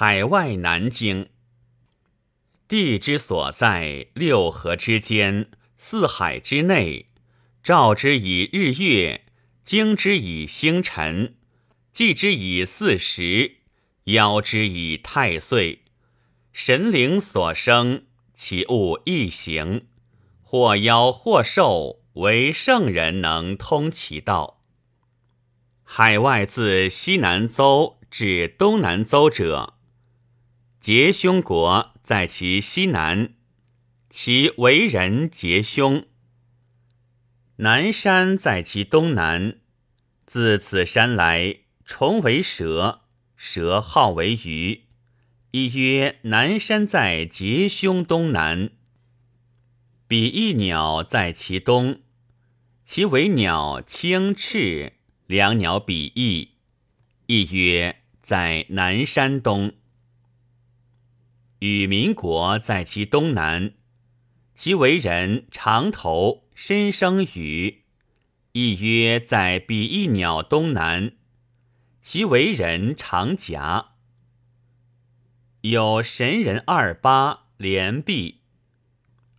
海外南京。地之所在，六合之间，四海之内。照之以日月，经之以星辰，祭之以四时，邀之以太岁。神灵所生，其物异形，或妖或兽，唯圣人能通其道。海外自西南邹至东南邹者。结凶国在其西南，其为人结凶。南山在其东南，自此山来，虫为蛇，蛇号为鱼，亦曰南山在结凶东南。比翼鸟在其东，其为鸟青翅，两鸟比翼，亦曰在南山东。与民国在其东南，其为人长头，身生羽，亦曰在比翼鸟东南，其为人长颊。有神人二八连璧，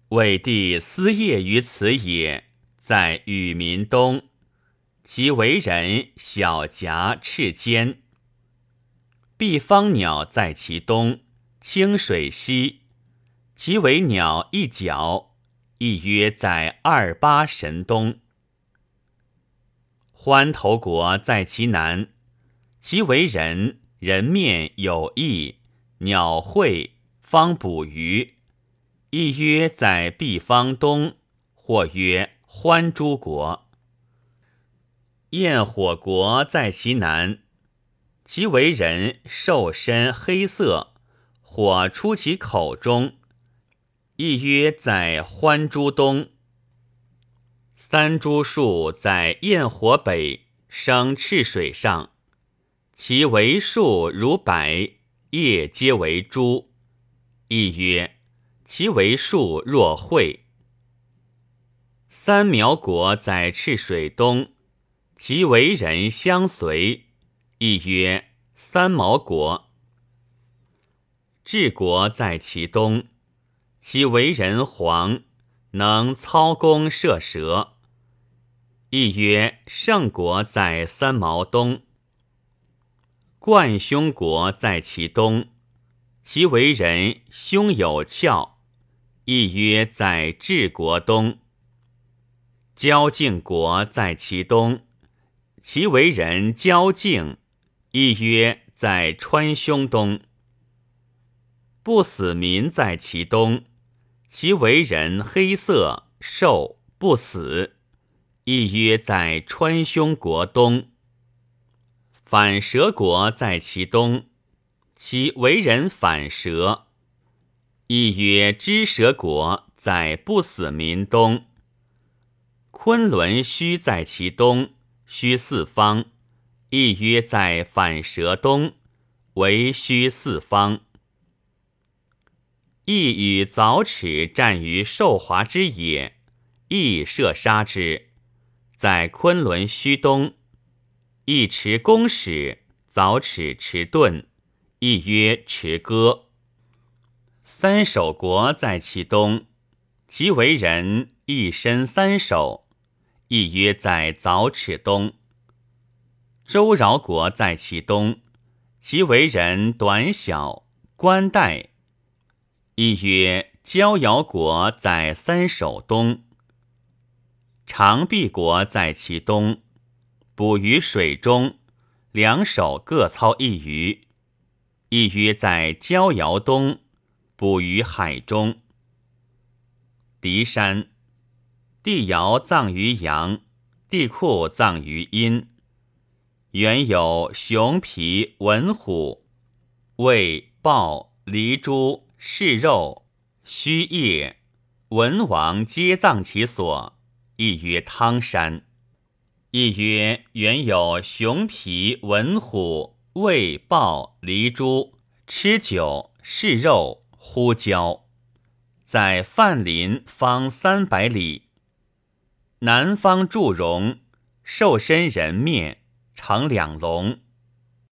魏帝思业于此也，在与民东，其为人小颊赤肩。毕方鸟在其东。清水溪，其为鸟一角，亦曰在二八神东。欢头国在其南，其为人人面有翼，鸟喙方捕鱼，亦曰在毕方东，或曰欢诸国。焰火国在其南，其为人瘦身黑色。火出其口中，亦曰在欢珠东。三株树在焰火北，生赤水上，其为树如柏，叶皆为珠，亦曰其为树若蕙。三苗国在赤水东，其为人相随，亦曰三毛国。治国在其东，其为人皇，能操弓射蛇。亦曰圣国在三毛东。冠凶国在其东，其为人胸有翘。亦曰在治国东。交靖国在其东，其为人交靖。亦曰在川凶东。不死民在其东，其为人黑色，瘦不死，亦曰在川凶国东。反蛇国在其东，其为人反蛇，亦曰知蛇国在不死民东。昆仑虚在其东，虚四方，亦曰在反蛇东，为虚四方。亦与凿齿战于寿华之野，亦射杀之，在昆仑虚东。亦持弓矢，凿齿持盾，亦曰持戈。三守国在其东，其为人一身三守，亦曰在凿齿东。周饶国在其东，其为人短小，冠带。亦曰：交尧国在三首东，长臂国在其东，捕于水中，两手各操一鱼。亦曰在交尧东，捕于海中。狄山，帝尧葬于阳，帝喾葬于阴。原有熊皮文虎，为豹狸猪。是肉须叶，文王皆葬其所，亦曰汤山。亦曰原有熊皮文虎魏豹狸猪吃酒是肉呼交，在范林方三百里。南方祝融，瘦身人面，长两龙。